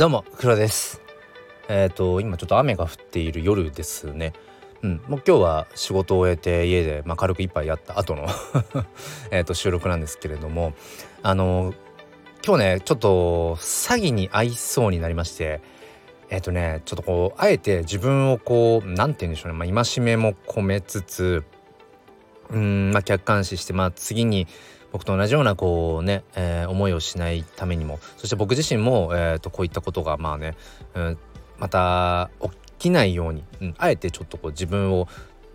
どうも黒です。えっ、ー、と今ちょっと雨が降っている夜ですね。うんもう今日は仕事を終えて家で、まあ、軽く一杯やった後の えと収録なんですけれどもあの今日ねちょっと詐欺に遭いそうになりましてえっ、ー、とねちょっとこうあえて自分をこう何て言うんでしょうね、まあ、戒めも込めつつうんまあ客観視してまあ次に僕と同じようなこうね、えー、思いをしないためにもそして僕自身も、えーと、こういったことがまあね、うん、また起きないように、うん、あえてちょっとこう自分を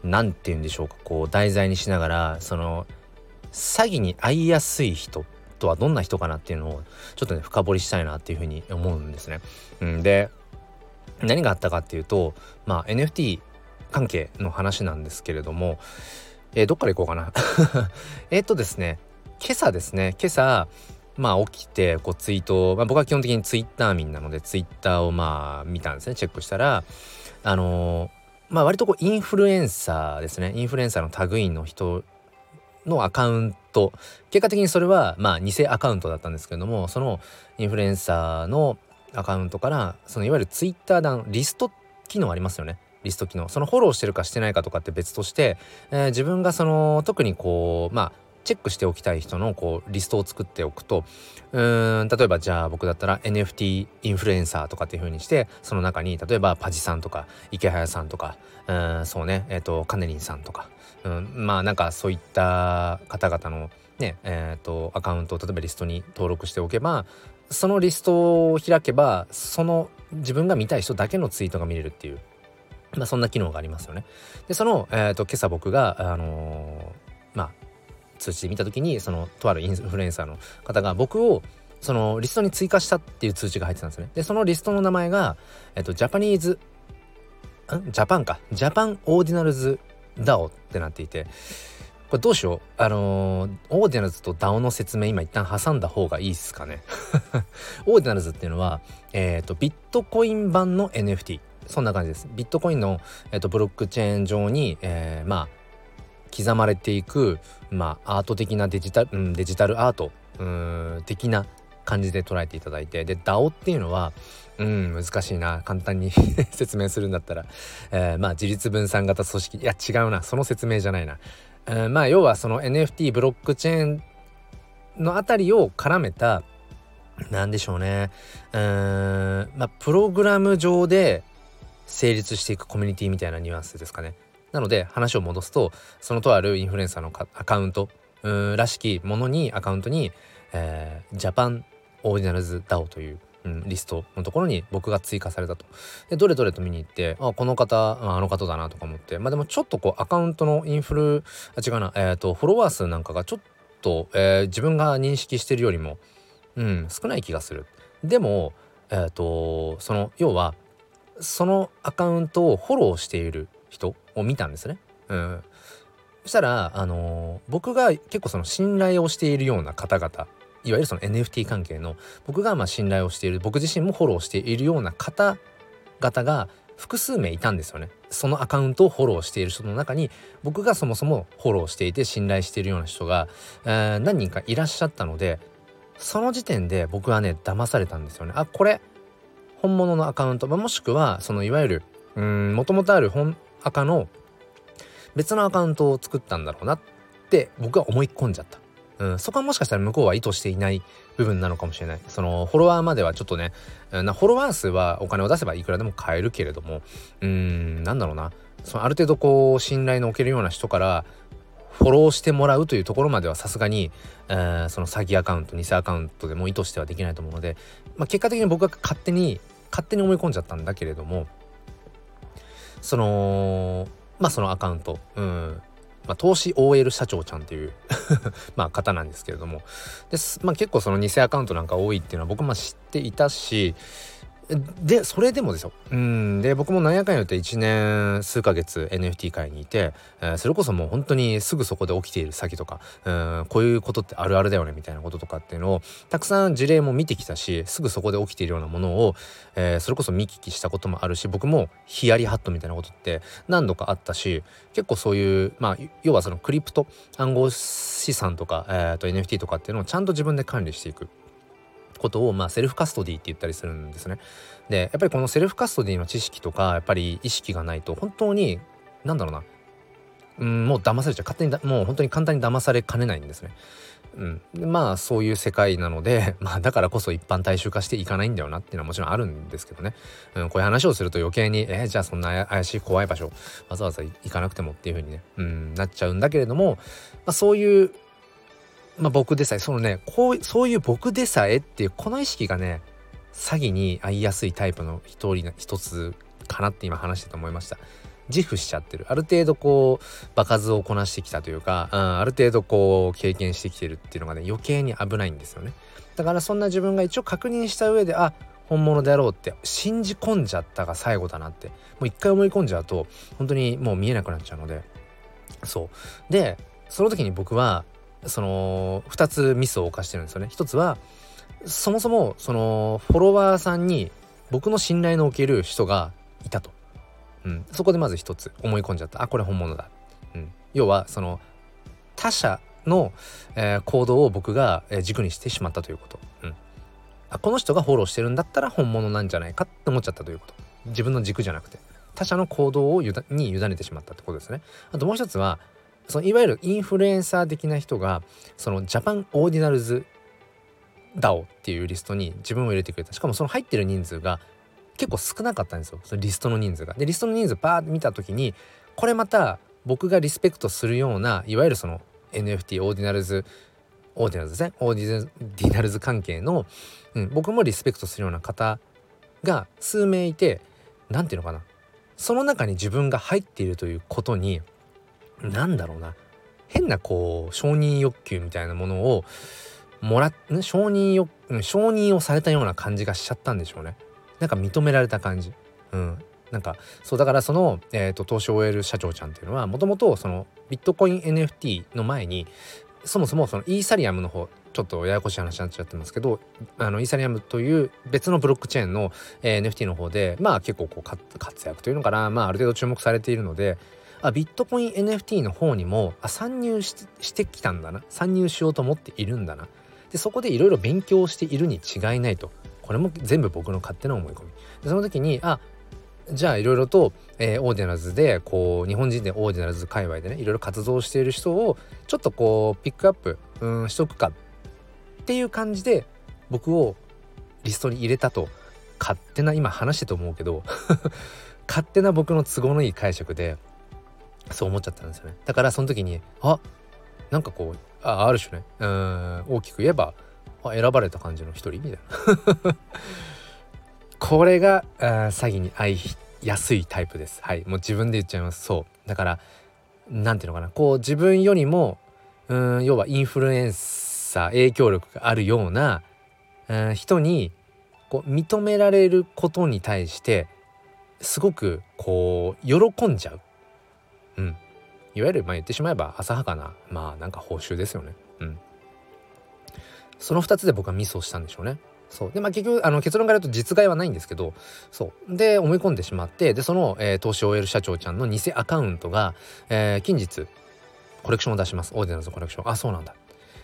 何て言うんでしょうかこう題材にしながらその詐欺に遭いやすい人とはどんな人かなっていうのをちょっとね深掘りしたいなっていうふうに思うんですね。うん、で何があったかっていうとまあ NFT 関係の話なんですけれども、えー、どっから行こうかな えっとですね今朝ですね今朝まあ起きてこうツイート、まあ、僕は基本的にツイッター民なのでツイッターをまあ見たんですねチェックしたら。あのー、まあ割とこうインフルエンサーですね。インフルエンサーの類の人のアカウント。結果的にそれはまあ偽アカウントだったんですけれどもそのインフルエンサーのアカウントからそのいわゆるツイッター団リスト機能ありますよね。リスト機能。そのフォローしてるかしてないかとかって別として、えー、自分がその特にこうまあチェックしておきたい人のこうリストを作っておくとうーん例えばじゃあ僕だったら NFT インフルエンサーとかっていう風にしてその中に例えばパジさんとか池早さんとかうんそうねえっ、ー、とカネリンさんとかうんまあなんかそういった方々のねえっ、ー、とアカウントを例えばリストに登録しておけばそのリストを開けばその自分が見たい人だけのツイートが見れるっていうまあ、そんな機能がありますよね。でその、えーと、と今朝僕が、あのー、まあ、通知で見た時にそのとあるインフルエンサーの方が僕をそのリストに追加したっていう通知が入ってたんですね。でそのリストの名前が、えっと、 Japanese ん？ Japan か。 Japan Ordinals DAO ってなっていてこれどうしよう？あのー、 Ordinals と DAO の説明今一旦挟んだ方がいいっすかね。 Ordinals っていうのはえっ、ー、とビットコイン版の NFT そんな感じです。ビットコインの、えーと、ブロックチェーン上に、えー、まあ刻まれていく、まあ、アート的なデジタル、うん、デジタルアートうん的な感じで捉えていただいてで DAO っていうのはうん難しいな簡単に 説明するんだったら、えー、まあ自立分散型組織いや違うなその説明じゃないな、えー、まあ要はその NFT ブロックチェーンのあたりを絡めた何でしょうねうんまあプログラム上で成立していくコミュニティみたいなニュアンスですかね。なので話を戻すとそのとあるインフルエンサーのアカウントらしきものにアカウントに、えー、 Japan Ordinals DAO という、うん、リストのところに僕が追加されたと。でどれどれと見に行ってあこの方あの方だなとか思ってまあでもちょっとこうアカウントのインフルあ違うな、えーと、フォロワー数なんかがちょっと、えー、自分が認識してるよりも、うん、少ない気がする。でも、えーとその要はそのアカウントをフォローしている人を見たんですね。うん、そしたら、あのー、僕が結構その信頼をしているような方々いわゆるその NFT 関係の僕がまあ信頼をしている僕自身もフォローしているような方々が複数名いたんですよね。そのアカウントをフォローしている人の中に僕がそもそもフォローしていて信頼しているような人が、えー、何人かいらっしゃったのでその時点で僕はね騙されたんですよね。あこれ本物のアカウント、ま、もしくはそのいわゆるうんもともとある本赤の別のアカウントを作ったんだろうなって僕は思い込んじゃった。うん、そこはもしかしたら向こうは意図していない部分なのかもしれない。そのフォロワーまではちょっとね、なフォロワー数はお金を出せばいくらでも買えるけれども、うーん、なんだろうな。そのある程度こう信頼のおけるような人からフォローしてもらうというところまではさすがに、えー、その詐欺アカウント偽アカウントでも意図してはできないと思うので、まあ、結果的に僕が勝手に勝手に思い込んじゃったんだけれどもそのまあそのアカウント、うん。まあ、投資 OL 社長ちゃんっていう まあ方なんですけれども。です、まあ、結構その偽アカウントなんか多いっていうのは僕も知っていたしでそれでもですようんで僕もなんやかんやって1年数ヶ月 NFT 界にいて、えー、それこそもう本当にすぐそこで起きている詐欺とかうんこういうことってあるあるだよねみたいなこととかっていうのをたくさん事例も見てきたしすぐそこで起きているようなものを、えー、それこそ見聞きしたこともあるし僕もヒヤリハットみたいなことって何度かあったし結構そういうまあ要はそのクリプト暗号資産とか、えー、と NFT とかっていうのをちゃんと自分で管理していく。ことを、まあ、 self custody って言ったりするんですね。でやっぱりこの self custody の知識とかやっぱり意識がないと本当に何だろうなうんもう騙されちゃう勝手にもう本当に簡単に騙されかねないんですね。うん、まあそういう世界なので、まあ、だからこそ一般大衆化していかないんだよなっていうのはもちろんあるんですけどね、うん、こういう話をすると余計にえー、じゃあそんな怪しい怖い場所わざわざ行かなくてもっていう風にね、うん、なっちゃうんだけれども、まあ、そういう、まあ、僕でさえそのねこうそういう僕でさえっていうこの意識がね詐欺に遭いやすいタイプの一人一つかなって今話してて思いました。自負しちゃってる。ある程度こう場数をこなしてきたというか、うん、ある程度こう経験してきてるっていうのがね余計に危ないんですよね。だからそんな自分が一応確認した上であ本物であろうって信じ込んじゃったが最後だなってもう一回思い込んじゃうと本当にもう見えなくなっちゃうので。そう。でその時に僕はその2つミスを犯してるんですよね。一つはそもそもそのフォロワーさんに僕の信頼のおける人がいたと。うん、そこでまず一つ思い込んじゃった。あこれ本物だ、うん、要はその他者の、えー、行動を僕が、え、軸にしてしまったということ、うん、あこの人がフォローしてるんだったら本物なんじゃないかって思っちゃったということ。自分の軸じゃなくて。他者の行動をに委ねてしまったってことですね。あともう一つはそのいわゆるインフルエンサー的な人がそのジャパンオーディナルズ DAO っていうリストに自分を入れてくれた。しかもその入ってる人数が結構少なかったんですよ。そのリストの人数が。でリストの人数バーって見た時にこれまた僕がリスペクトするようないわゆるその NFT オーディナルズオーディナルズですね。オーディナルズ関係の、うん、僕もリスペクトするような方が数名いて何て言うのかな。その中に自分が入っているということに何だろうな変なこう承認欲求みたいなものをもら承認よ承認をされたような感じがしちゃったんでしょうね。なんか認められた感じ。うん。なんかそうだからその、えーと、投資を終える社長ちゃんっていうのはもともとそのビットコイン NFT の前にそもそもそのイーサリアムの方ちょっとややこしい話になっちゃってますけどあのイーサリアムという別のブロックチェーンの、NFT の方でまあ結構こう活躍というのかなまあある程度注目されているのであビットコイン NFT の方にもあ参入してきたんだな。参入しようと思っているんだな。でそこでいろいろ勉強しているに違いないと。これも全部僕の勝手な思い込み。でその時にあじゃあいろいろと、えー、 Ordinals でこう日本人で Ordinals 界隈でねいろいろ活動している人をちょっとこうピックアップうんしとくかっていう感じで僕をリストに入れたと。勝手な今話してと思うけど 勝手な僕の都合のいい解釈でそう思っちゃったんですよね。だからその時にあなんかこうあある種ねうん大きく言えばあ選ばれた感じの一人？みたいな。これがあ詐欺に遭いやすいタイプです。はい。もう自分で言っちゃいます。そう。だから何ていうのかな。こう自分よりもうん要はインフルエンサー影響力があるようなうん人にこう認められることに対してすごくこう喜んじゃう。うん。いわゆるまあ言ってしまえば浅はかなまあなんか報酬ですよね。うん。その2つで僕はミスをしたんでしょうね。そう。でまあ結局あの結論から言うと実害はないんですけどそう。で思い込んでしまってでその、えー、投資を終える社長ちゃんの偽アカウントが、えー、近日コレクションを出します。 Ordinals コレクション。あそうなんだ。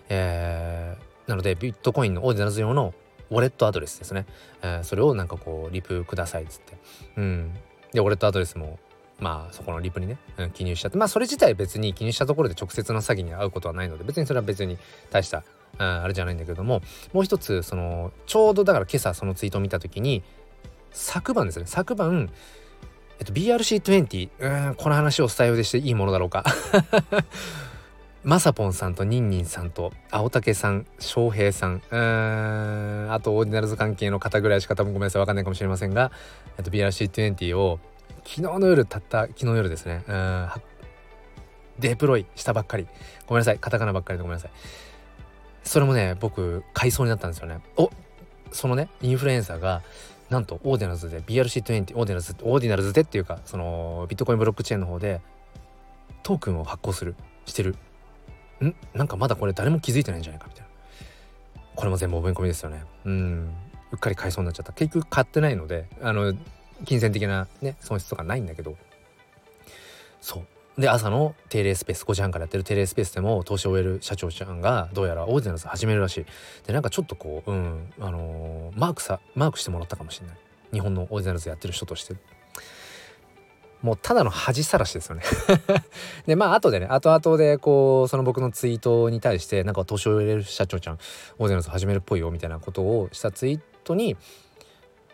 えー、なのでビットコインの Ordinals 用のウォレットアドレスですね、えー、それをなんかこうリプくださいっつって。うん。でウォレットアドレスもまあそこのリプにね、うん、記入しちゃってまあそれ自体別に記入したところで直接の詐欺に遭うことはないので別にそれは別に大したうんあれじゃないんだけどももう一つそのちょうどだから今朝そのツイートを見た時に昨晩ですね昨晩えっと BRC20 うんこの話をスタイルでしていいものだろうか。まさぽんさんとニンニンさんと青竹さん翔平さんうんあとオーディナルズ関係の方ぐらいしか多分ごめんなさい分かんないかもしれませんが、えっと、BRC20 を昨日の夜たった昨日の夜ですね。うん。デプロイしたばっかり。ごめんなさい。カタカナばっかりでごめんなさい。それもね僕買いそうになったんですよね。おそのねインフルエンサーがなんとオーディナルズで BRC20 オーディナルズオーディナルズでっていうかそのビットコインブロックチェーンの方でトークンを発行する。してる。ん？なんかまだこれ誰も気づいてないんじゃないかみたいな。これも全部思い込みですよね。うん。うっかり買いそうになっちゃった。結局買ってないのであの金銭的なね損失とかないんだけど。そう。で朝の定例スペース5時半からやってる定例スペースでも投資を終える社長ちゃんがどうやら Ordinals 始めるらしい。でなんかちょっとこううんあのー、マークさマークしてもらったかもしれない。日本の Ordinals やってる人として。もうただの恥さらしですよね。でまあ後でね後々でこうその僕のツイートに対してなんか年を入れる社長ちゃん Ordinals 始めるっぽいよみたいなことをしたツイートに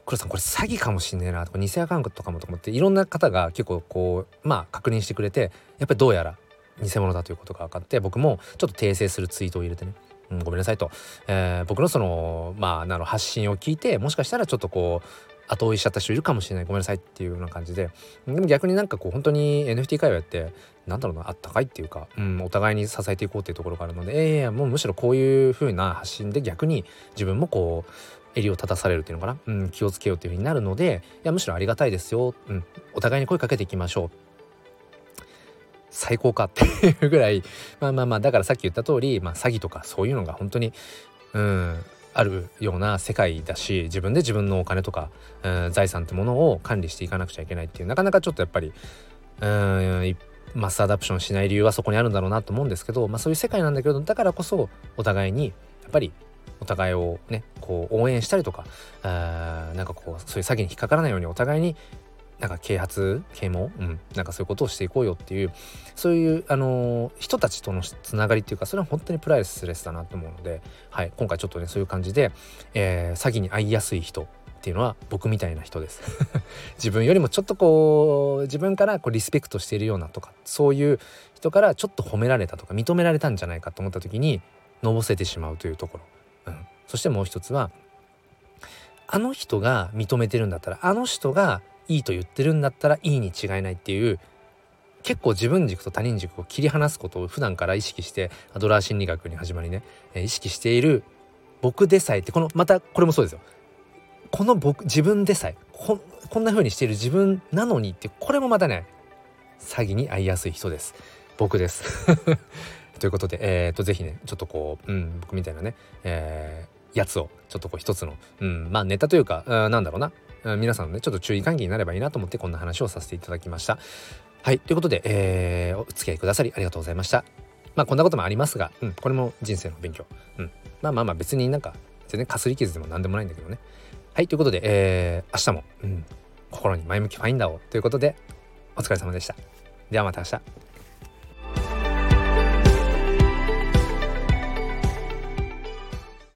黒さんこれ詐欺かもしんねえなとか偽アカウントとかもと思っていろんな方が結構こうまあ確認してくれてやっぱりどうやら偽物だということが分かって僕もちょっと訂正するツイートを入れてね、うん、ごめんなさいと、えー、僕のそのまあなの発信を聞いてもしかしたらちょっとこう後追いしちゃった人いるかもしれない。ごめんなさいっていうような感じで。でも逆になんかこう本当に NFT 界隈ってなんだろうなあったかいっていうか、うん、お互いに支えていこうっていうところがあるのでええー、もうむしろこういう風な発信で逆に自分もこう襟を立たされるっていうのかな、うん、気をつけようっていう風になるのでいやむしろありがたいですよ、うん、お互いに声かけていきましょう。最高かっていうぐらい。まあまあまあだからさっき言った通り、まあ、詐欺とかそういうのが本当にうんあるような世界だし自分で自分のお金とか、うん、財産ってものを管理していかなくちゃいけないっていうなかなかちょっとやっぱりうんマスアダプションしない理由はそこにあるんだろうなと思うんですけど、まあ、そういう世界なんだけどだからこそお互いにやっぱりお互いをねこう応援したりとかあなんかこうそういう詐欺に引っかからないようにお互いになんか啓発啓蒙、うん、なんかそういうことをしていこうよっていうそういう、あのー、人たちとのつながりっていうかそれは本当にプライスレスだなと思うので、はい、今回ちょっとねそういう感じで、えー、詐欺に遭いやすい人っていうのは僕みたいな人です。自分よりもちょっとこう自分からこうリスペクトしているようなとかそういう人からちょっと褒められたとか認められたんじゃないかと思った時にのぼせてしまうというところ、そしてもう一つはあの人が認めてるんだったらあの人がいいと言ってるんだったらいいに違いないっていう結構自分軸と他人軸を切り離すことを普段から意識してアドラー心理学に始まりね、え意識している僕でさえってこのまたこれもそうですよ。この僕自分でさえここんな風にしている自分なのにってこれもまたね詐欺に遭いやすい人です。僕です。ということで、えー、とぜひねちょっとこう、うん、僕みたいなね、えー、やつをちょっとこう一つの、うん、まあネタというか、うん、なんだろうな、うん、皆さんのねちょっと注意喚起になればいいなと思ってこんな話をさせていただきました。はいということで、えー、お付き合いくださりありがとうございました。まあこんなこともありますが、うん、これも人生の勉強。うん、まあまあまあ別になんか全然かすり傷でも何でもないんだけどね。はいということで、えー、明日も、うん、心に前向きファインダーをということでお疲れ様でした。ではまた明日。